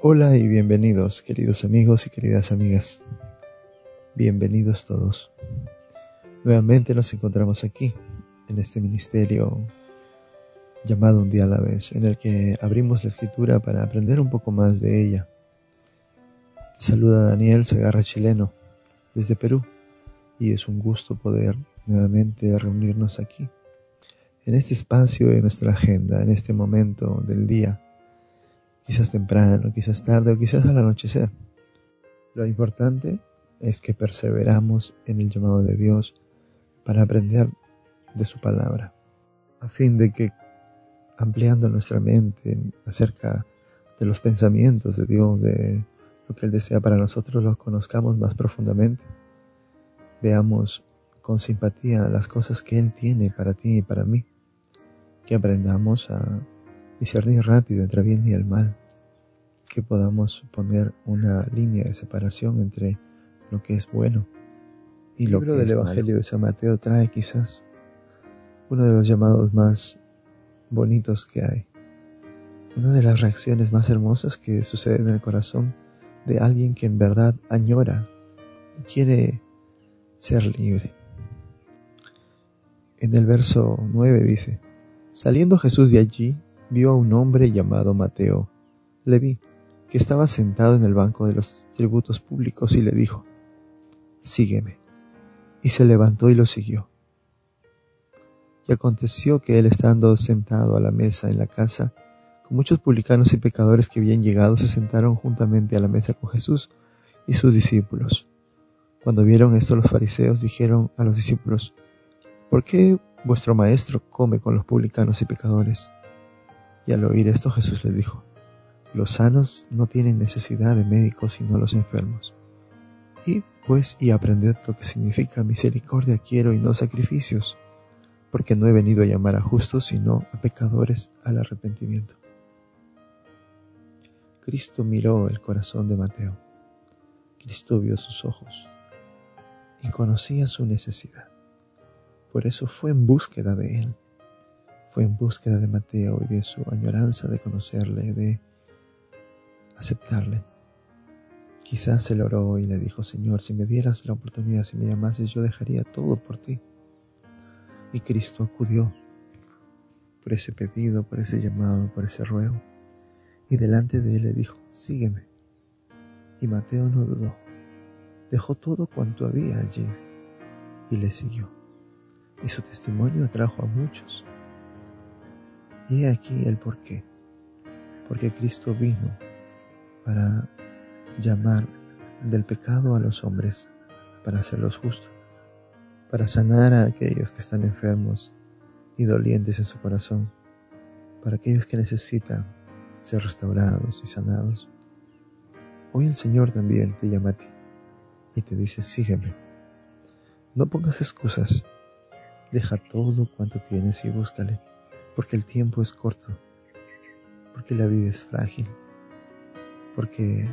Hola y bienvenidos, queridos amigos y queridas amigas. Bienvenidos todos. Nuevamente nos encontramos aquí, en este ministerio llamado Un día a la vez, en el que abrimos la escritura para aprender un poco más de ella. saluda Daniel Segarra Chileno, desde Perú, y es un gusto poder nuevamente reunirnos aquí, en este espacio de nuestra agenda, en este momento del día quizás temprano, quizás tarde o quizás al anochecer. Lo importante es que perseveramos en el llamado de Dios para aprender de su palabra, a fin de que ampliando nuestra mente acerca de los pensamientos de Dios, de lo que Él desea para nosotros, los conozcamos más profundamente. Veamos con simpatía las cosas que Él tiene para ti y para mí. Que aprendamos a discernir rápido entre bien y el mal, que podamos poner una línea de separación entre lo que es bueno y lo que del Evangelio de San Mateo trae quizás uno de los llamados más bonitos que hay, una de las reacciones más hermosas que sucede en el corazón de alguien que en verdad añora y quiere ser libre. En el verso 9 dice, Saliendo Jesús de allí, vio a un hombre llamado Mateo, Leví, que estaba sentado en el banco de los tributos públicos y le dijo, Sígueme. Y se levantó y lo siguió. Y aconteció que él estando sentado a la mesa en la casa, con muchos publicanos y pecadores que habían llegado, se sentaron juntamente a la mesa con Jesús y sus discípulos. Cuando vieron esto los fariseos dijeron a los discípulos, ¿por qué vuestro maestro come con los publicanos y pecadores? Y al oír esto Jesús les dijo, los sanos no tienen necesidad de médicos sino los enfermos. Y pues y aprended lo que significa misericordia quiero y no sacrificios, porque no he venido a llamar a justos sino a pecadores al arrepentimiento. Cristo miró el corazón de Mateo. Cristo vio sus ojos y conocía su necesidad. Por eso fue en búsqueda de él. Fue en búsqueda de Mateo y de su añoranza de conocerle, de aceptarle. Quizás él oró y le dijo, Señor, si me dieras la oportunidad, si me llamases, yo dejaría todo por ti. Y Cristo acudió por ese pedido, por ese llamado, por ese ruego. Y delante de él le dijo, sígueme. Y Mateo no dudó. Dejó todo cuanto había allí y le siguió. Y su testimonio atrajo a muchos. Y aquí el por qué. Porque Cristo vino para llamar del pecado a los hombres, para hacerlos justos, para sanar a aquellos que están enfermos y dolientes en su corazón, para aquellos que necesitan ser restaurados y sanados. Hoy el Señor también te llama a ti y te dice, sígueme. No pongas excusas, deja todo cuanto tienes y búscale, porque el tiempo es corto, porque la vida es frágil porque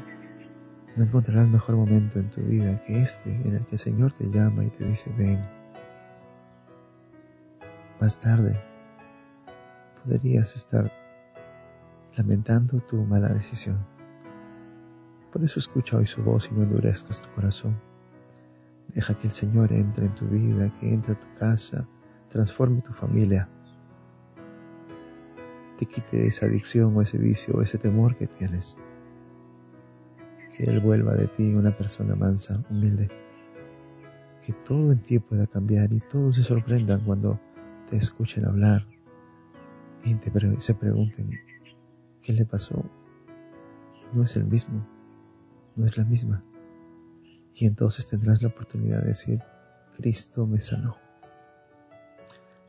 no encontrarás mejor momento en tu vida que este en el que el Señor te llama y te dice, ven. Más tarde podrías estar lamentando tu mala decisión. Por eso escucha hoy su voz y no endurezcas tu corazón. Deja que el Señor entre en tu vida, que entre a tu casa, transforme tu familia, te quite esa adicción o ese vicio o ese temor que tienes que Él vuelva de ti una persona mansa, humilde, que todo en ti pueda cambiar y todos se sorprendan cuando te escuchen hablar y se pregunten, ¿qué le pasó? No es el mismo, no es la misma. Y entonces tendrás la oportunidad de decir, Cristo me sanó.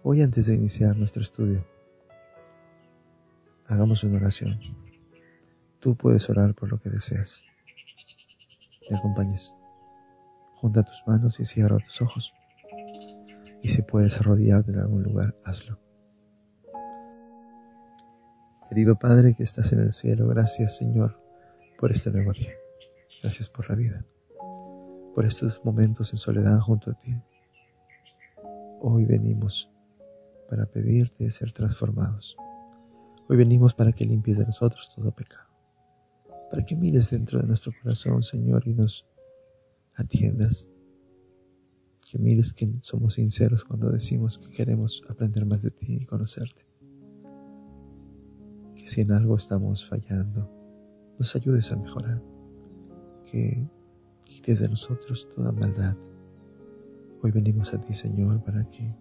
Hoy antes de iniciar nuestro estudio, hagamos una oración. Tú puedes orar por lo que deseas me acompañes. Junta tus manos y cierra tus ojos. Y si puedes arrodillarte en algún lugar, hazlo. Querido Padre que estás en el cielo, gracias Señor por este nuevo día. Gracias por la vida, por estos momentos en soledad junto a ti. Hoy venimos para pedirte ser transformados. Hoy venimos para que limpies de nosotros todo pecado. para que mires dentro de nuestro corazón, Señor, y nos atiendas. Que mires que somos sinceros cuando decimos que queremos aprender más de ti y conocerte. Que si en algo estamos fallando, nos ayudes a mejorar. Que quites de nosotros toda maldad. Hoy venimos a ti, Señor, para que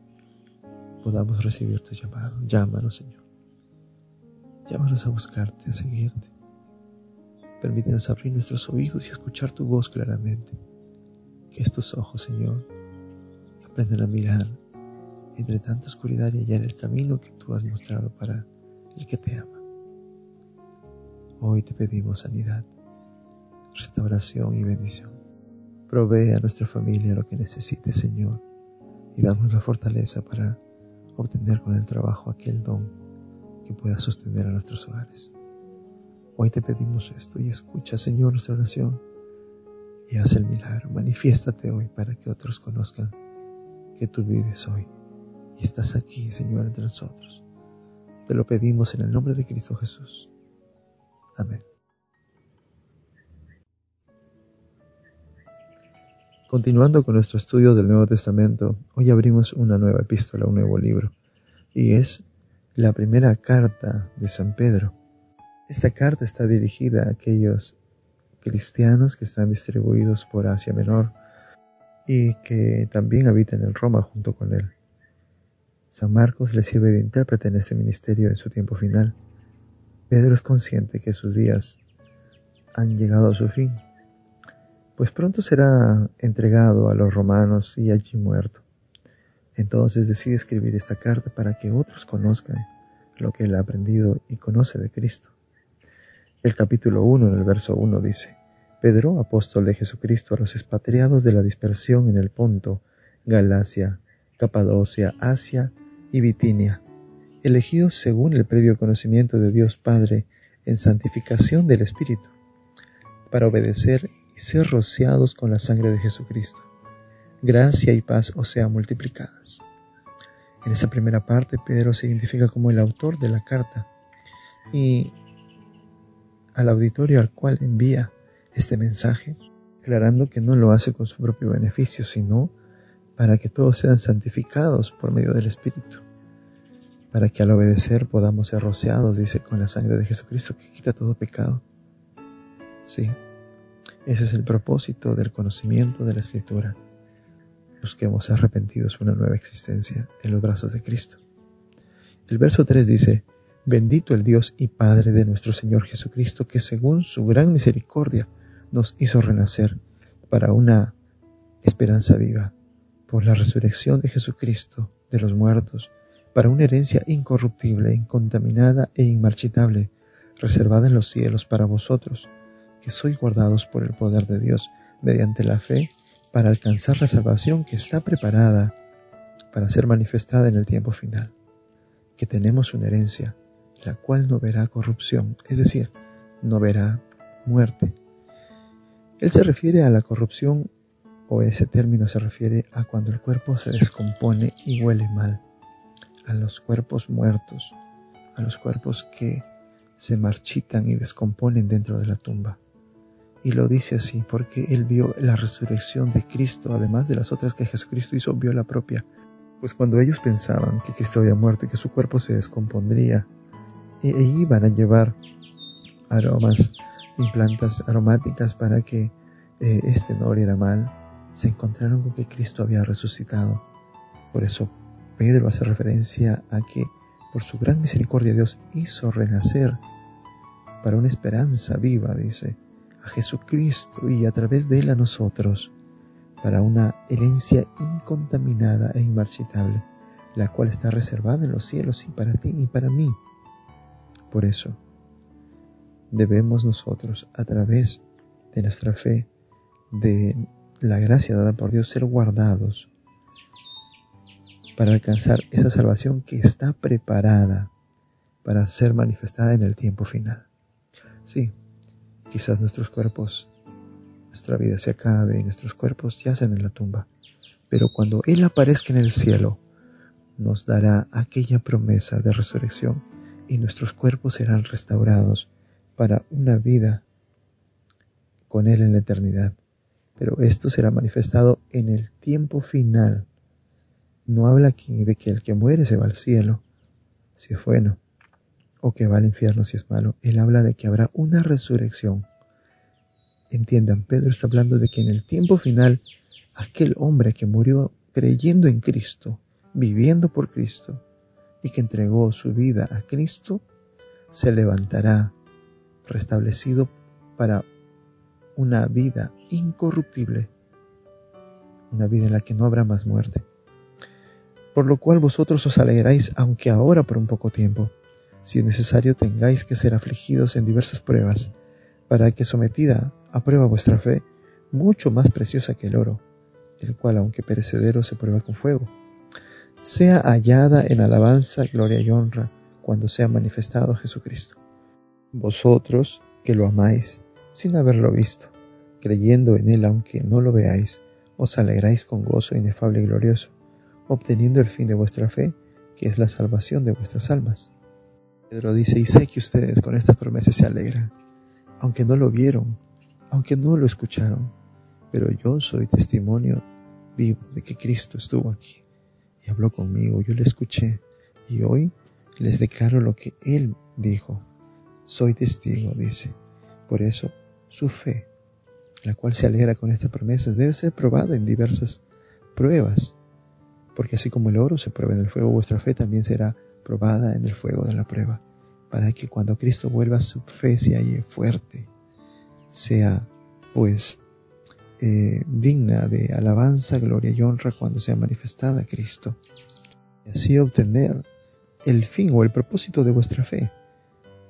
podamos recibir tu llamado. Llámanos, Señor. Llámanos a buscarte, a seguirte. Permítenos abrir nuestros oídos y escuchar tu voz claramente. Que estos ojos, Señor, aprendan a mirar entre tanta oscuridad y hallar el camino que tú has mostrado para el que te ama. Hoy te pedimos sanidad, restauración y bendición. Provee a nuestra familia lo que necesite, Señor, y danos la fortaleza para obtener con el trabajo aquel don que pueda sostener a nuestros hogares. Hoy te pedimos esto y escucha, Señor, nuestra oración y haz el milagro. Manifiéstate hoy para que otros conozcan que tú vives hoy y estás aquí, Señor, entre nosotros. Te lo pedimos en el nombre de Cristo Jesús. Amén. Continuando con nuestro estudio del Nuevo Testamento, hoy abrimos una nueva epístola, un nuevo libro, y es la primera carta de San Pedro. Esta carta está dirigida a aquellos cristianos que están distribuidos por Asia Menor y que también habitan en Roma junto con él. San Marcos le sirve de intérprete en este ministerio en su tiempo final. Pedro es consciente que sus días han llegado a su fin, pues pronto será entregado a los romanos y allí muerto. Entonces decide escribir esta carta para que otros conozcan lo que él ha aprendido y conoce de Cristo. El capítulo 1 en el verso 1 dice, Pedro, apóstol de Jesucristo a los expatriados de la dispersión en el Ponto, Galacia, Capadocia, Asia y Bitinia, elegidos según el previo conocimiento de Dios Padre en santificación del Espíritu, para obedecer y ser rociados con la sangre de Jesucristo. Gracia y paz os sean multiplicadas. En esa primera parte, Pedro se identifica como el autor de la carta y al auditorio al cual envía este mensaje, aclarando que no lo hace con su propio beneficio, sino para que todos sean santificados por medio del Espíritu, para que al obedecer podamos ser rociados, dice, con la sangre de Jesucristo que quita todo pecado. Sí, ese es el propósito del conocimiento de la Escritura. Busquemos arrepentidos una nueva existencia en los brazos de Cristo. El verso 3 dice, Bendito el Dios y Padre de nuestro Señor Jesucristo, que según su gran misericordia nos hizo renacer para una esperanza viva, por la resurrección de Jesucristo de los muertos, para una herencia incorruptible, incontaminada e inmarchitable, reservada en los cielos para vosotros, que sois guardados por el poder de Dios mediante la fe, para alcanzar la salvación que está preparada para ser manifestada en el tiempo final, que tenemos una herencia la cual no verá corrupción, es decir, no verá muerte. Él se refiere a la corrupción o ese término se refiere a cuando el cuerpo se descompone y huele mal, a los cuerpos muertos, a los cuerpos que se marchitan y descomponen dentro de la tumba. Y lo dice así porque él vio la resurrección de Cristo, además de las otras que Jesucristo hizo, vio la propia. Pues cuando ellos pensaban que Cristo había muerto y que su cuerpo se descompondría e iban a llevar aromas y plantas aromáticas para que eh, este no oliera mal, se encontraron con que Cristo había resucitado. Por eso Pedro hace referencia a que por su gran misericordia Dios hizo renacer para una esperanza viva, dice, a Jesucristo y a través de él a nosotros, para una herencia incontaminada e inmarchitable, la cual está reservada en los cielos y para ti y para mí. Por eso, debemos nosotros, a través de nuestra fe, de la gracia dada por Dios, ser guardados para alcanzar esa salvación que está preparada para ser manifestada en el tiempo final. Sí, quizás nuestros cuerpos, nuestra vida se acabe y nuestros cuerpos yacen en la tumba, pero cuando Él aparezca en el cielo, nos dará aquella promesa de resurrección y nuestros cuerpos serán restaurados para una vida con Él en la eternidad. Pero esto será manifestado en el tiempo final. No habla aquí de que el que muere se va al cielo, si es bueno, o que va al infierno si es malo. Él habla de que habrá una resurrección. Entiendan, Pedro está hablando de que en el tiempo final, aquel hombre que murió creyendo en Cristo, viviendo por Cristo, y que entregó su vida a Cristo, se levantará restablecido para una vida incorruptible, una vida en la que no habrá más muerte. Por lo cual vosotros os alegráis, aunque ahora por un poco tiempo, si es necesario tengáis que ser afligidos en diversas pruebas, para que sometida a prueba vuestra fe, mucho más preciosa que el oro, el cual aunque perecedero se prueba con fuego, sea hallada en alabanza, gloria y honra cuando sea manifestado Jesucristo. Vosotros que lo amáis sin haberlo visto, creyendo en él aunque no lo veáis, os alegráis con gozo inefable y glorioso, obteniendo el fin de vuestra fe, que es la salvación de vuestras almas. Pedro dice, y sé que ustedes con esta promesa se alegran, aunque no lo vieron, aunque no lo escucharon, pero yo soy testimonio vivo de que Cristo estuvo aquí y habló conmigo, yo le escuché, y hoy les declaro lo que Él dijo. Soy testigo, dice. Por eso, su fe, la cual se alegra con estas promesas, debe ser probada en diversas pruebas, porque así como el oro se prueba en el fuego, vuestra fe también será probada en el fuego de la prueba, para que cuando Cristo vuelva su fe se halle fuerte, sea pues eh, digna de alabanza, gloria y honra cuando sea manifestada Cristo, y así obtener el fin o el propósito de vuestra fe,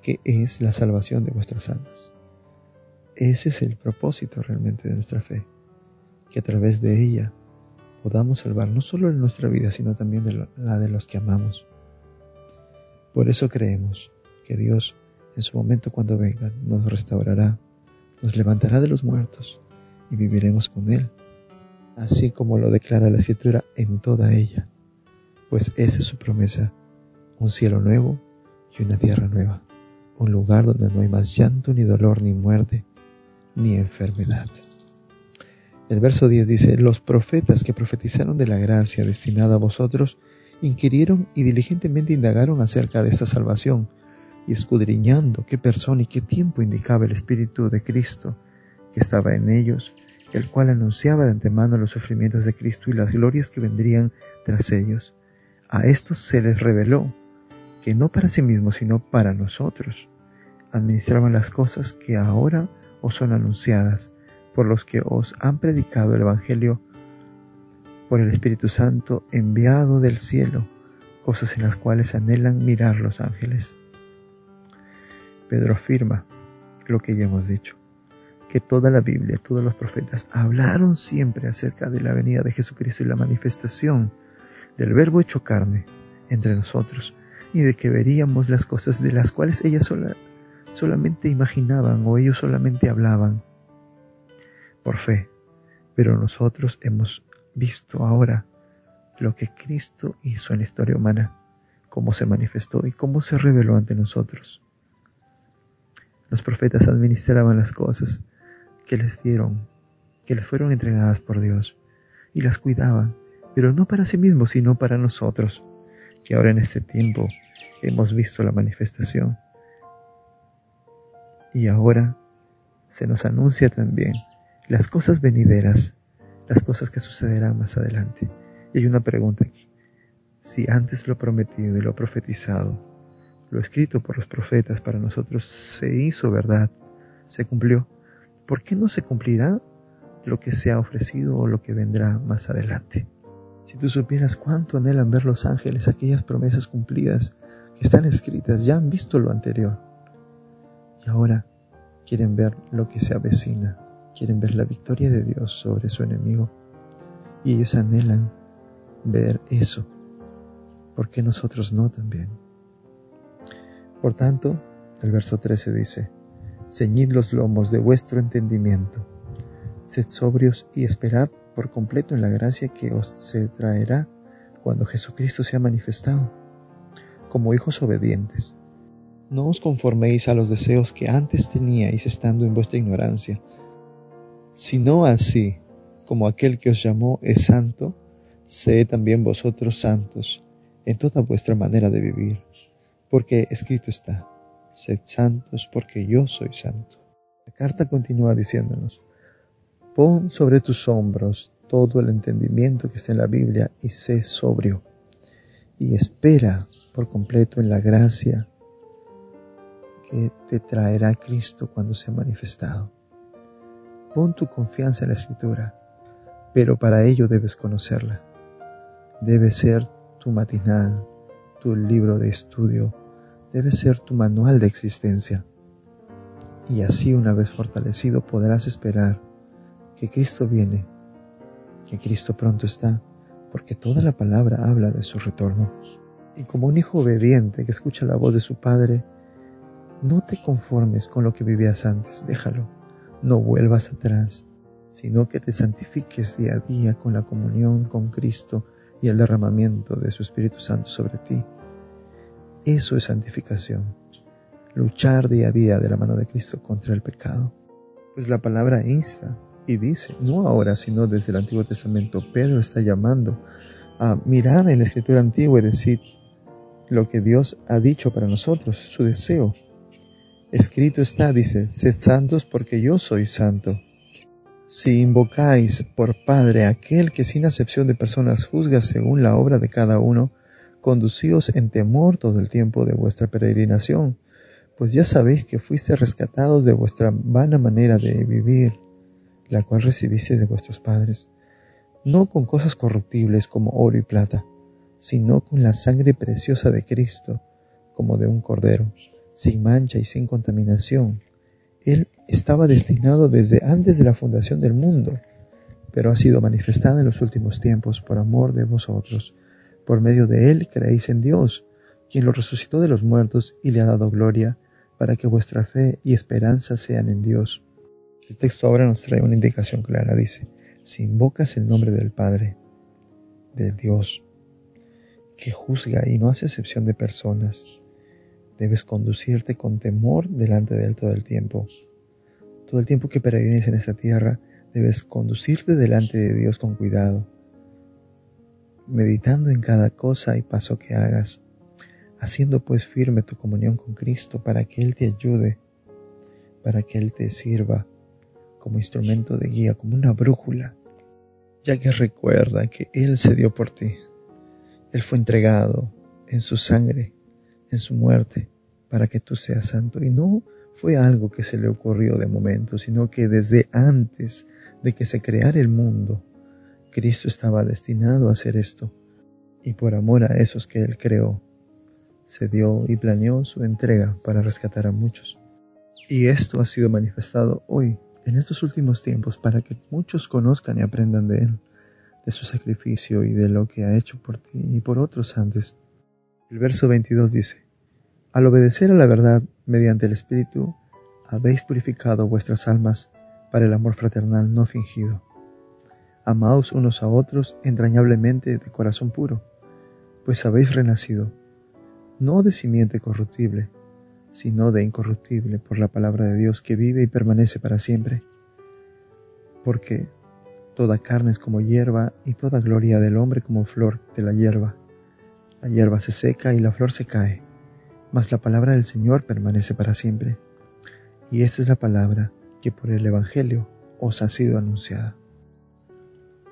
que es la salvación de vuestras almas. Ese es el propósito realmente de nuestra fe, que a través de ella podamos salvar no solo en nuestra vida, sino también de la de los que amamos. Por eso creemos que Dios en su momento cuando venga nos restaurará, nos levantará de los muertos y viviremos con Él, así como lo declara la Escritura en toda ella, pues esa es su promesa, un cielo nuevo y una tierra nueva, un lugar donde no hay más llanto, ni dolor, ni muerte, ni enfermedad. El verso 10 dice, los profetas que profetizaron de la gracia destinada a vosotros, inquirieron y diligentemente indagaron acerca de esta salvación, y escudriñando qué persona y qué tiempo indicaba el Espíritu de Cristo que estaba en ellos, el cual anunciaba de antemano los sufrimientos de Cristo y las glorias que vendrían tras ellos. A estos se les reveló que no para sí mismos, sino para nosotros, administraban las cosas que ahora os son anunciadas por los que os han predicado el Evangelio por el Espíritu Santo enviado del cielo, cosas en las cuales anhelan mirar los ángeles. Pedro afirma lo que ya hemos dicho, que toda la Biblia, todos los profetas hablaron siempre acerca de la venida de Jesucristo y la manifestación del Verbo hecho carne entre nosotros, y de que veríamos las cosas de las cuales ellas solamente imaginaban o ellos solamente hablaban por fe. Pero nosotros hemos visto ahora lo que Cristo hizo en la historia humana, cómo se manifestó y cómo se reveló ante nosotros. Los profetas administraban las cosas que les dieron, que les fueron entregadas por Dios, y las cuidaban, pero no para sí mismos, sino para nosotros, que ahora en este tiempo hemos visto la manifestación. Y ahora se nos anuncia también las cosas venideras, las cosas que sucederán más adelante. Y hay una pregunta aquí. Si antes lo prometido y lo profetizado, lo escrito por los profetas para nosotros se hizo verdad, se cumplió, ¿por qué no se cumplirá lo que se ha ofrecido o lo que vendrá más adelante? Si tú supieras cuánto anhelan ver los ángeles aquellas promesas cumplidas que están escritas, ya han visto lo anterior. Y ahora quieren ver lo que se avecina, quieren ver la victoria de Dios sobre su enemigo. Y ellos anhelan ver eso. ¿Por qué nosotros no también? Por tanto, el verso 13 dice, ceñid los lomos de vuestro entendimiento, sed sobrios y esperad por completo en la gracia que os se traerá cuando Jesucristo sea manifestado como hijos obedientes. No os conforméis a los deseos que antes teníais estando en vuestra ignorancia, Si no así, como aquel que os llamó es santo, sed también vosotros santos en toda vuestra manera de vivir, porque escrito está, sed santos porque yo soy santo. La carta continúa diciéndonos, pon sobre tus hombros todo el entendimiento que está en la Biblia y sé sobrio y espera por completo en la gracia que te traerá Cristo cuando sea manifestado. Pon tu confianza en la Escritura, pero para ello debes conocerla. Debe ser tu matinal, tu libro de estudio, debe ser tu manual de existencia. Y así una vez fortalecido podrás esperar que Cristo viene, que Cristo pronto está, porque toda la palabra habla de su retorno. Y como un hijo obediente que escucha la voz de su Padre, no te conformes con lo que vivías antes, déjalo no vuelvas atrás, sino que te santifiques día a día con la comunión con Cristo y el derramamiento de su Espíritu Santo sobre ti. Eso es santificación, luchar día a día de la mano de Cristo contra el pecado. Pues la palabra insta y dice, no ahora, sino desde el Antiguo Testamento, Pedro está llamando a mirar en la escritura antigua y decir lo que Dios ha dicho para nosotros, su deseo, Escrito está, dice, sed santos porque yo soy santo. Si invocáis por Padre aquel que sin acepción de personas juzga según la obra de cada uno, conducíos en temor todo el tiempo de vuestra peregrinación, pues ya sabéis que fuiste rescatados de vuestra vana manera de vivir, la cual recibiste de vuestros padres, no con cosas corruptibles como oro y plata, sino con la sangre preciosa de Cristo, como de un cordero sin mancha y sin contaminación. Él estaba destinado desde antes de la fundación del mundo, pero ha sido manifestado en los últimos tiempos por amor de vosotros. Por medio de Él creéis en Dios, quien lo resucitó de los muertos y le ha dado gloria, para que vuestra fe y esperanza sean en Dios. El texto ahora nos trae una indicación clara, dice, si invocas el nombre del Padre, de Dios, que juzga y no hace excepción de personas, Debes conducirte con temor delante de Él todo el tiempo. Todo el tiempo que peregrines en esta tierra, debes conducirte delante de Dios con cuidado, meditando en cada cosa y paso que hagas, haciendo pues firme tu comunión con Cristo para que Él te ayude, para que Él te sirva como instrumento de guía, como una brújula, ya que recuerda que Él se dio por ti. Él fue entregado en su sangre en su muerte para que tú seas santo. Y no fue algo que se le ocurrió de momento, sino que desde antes de que se creara el mundo, Cristo estaba destinado a hacer esto. Y por amor a esos que Él creó, se dio y planeó su entrega para rescatar a muchos. Y esto ha sido manifestado hoy, en estos últimos tiempos, para que muchos conozcan y aprendan de Él, de su sacrificio y de lo que ha hecho por ti y por otros antes. El verso 22 dice, Al obedecer a la verdad mediante el Espíritu, habéis purificado vuestras almas para el amor fraternal no fingido. Amaos unos a otros entrañablemente de corazón puro, pues habéis renacido, no de simiente corruptible, sino de incorruptible por la palabra de Dios que vive y permanece para siempre. Porque toda carne es como hierba y toda gloria del hombre como flor de la hierba. La hierba se seca y la flor se cae, mas la palabra del Señor permanece para siempre. Y esta es la palabra que por el Evangelio os ha sido anunciada.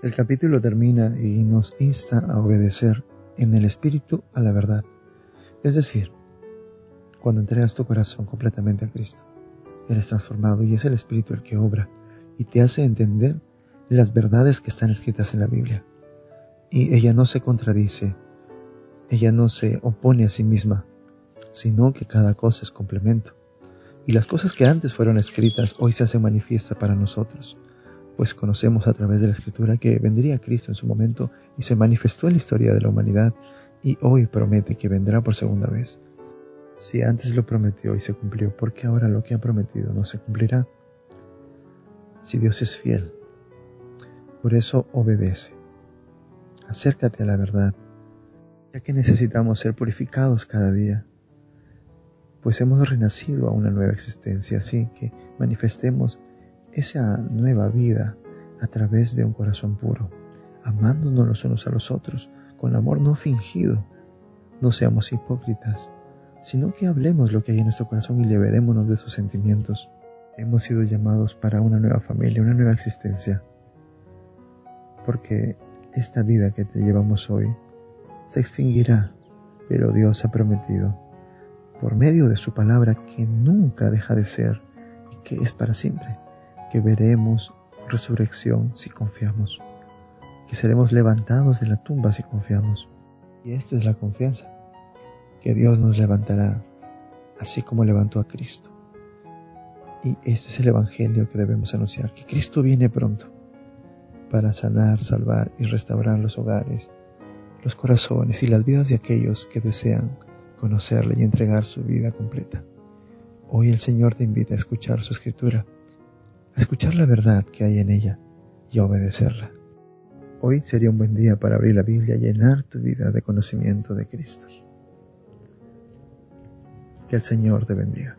El capítulo termina y nos insta a obedecer en el Espíritu a la verdad. Es decir, cuando entregas tu corazón completamente a Cristo, eres transformado y es el Espíritu el que obra y te hace entender las verdades que están escritas en la Biblia. Y ella no se contradice, ella no se opone a sí misma, sino que cada cosa es complemento. Y las cosas que antes fueron escritas hoy se hacen manifiesta para nosotros, pues conocemos a través de la escritura que vendría Cristo en su momento y se manifestó en la historia de la humanidad y hoy promete que vendrá por segunda vez. Si antes lo prometió y se cumplió, ¿por qué ahora lo que ha prometido no se cumplirá? Si Dios es fiel, por eso obedece. Acércate a la verdad ya que necesitamos ser purificados cada día, pues hemos renacido a una nueva existencia, así que manifestemos esa nueva vida a través de un corazón puro, amándonos los unos a los otros, con amor no fingido. No seamos hipócritas, sino que hablemos lo que hay en nuestro corazón y liberémonos de sus sentimientos. Hemos sido llamados para una nueva familia, una nueva existencia, porque esta vida que te llevamos hoy se extinguirá, pero Dios ha prometido, por medio de su palabra que nunca deja de ser y que es para siempre, que veremos resurrección si confiamos, que seremos levantados de la tumba si confiamos. Y esta es la confianza, que Dios nos levantará, así como levantó a Cristo. Y este es el Evangelio que debemos anunciar, que Cristo viene pronto para sanar, salvar y restaurar los hogares, los corazones y las vidas de aquellos que desean conocerle y entregar su vida completa. Hoy el Señor te invita a escuchar su escritura a escuchar la verdad que hay en ella y a obedecerla. Hoy sería un buen día para abrir la Biblia y llenar tu vida de conocimiento de Cristo. Que el Señor te bendiga.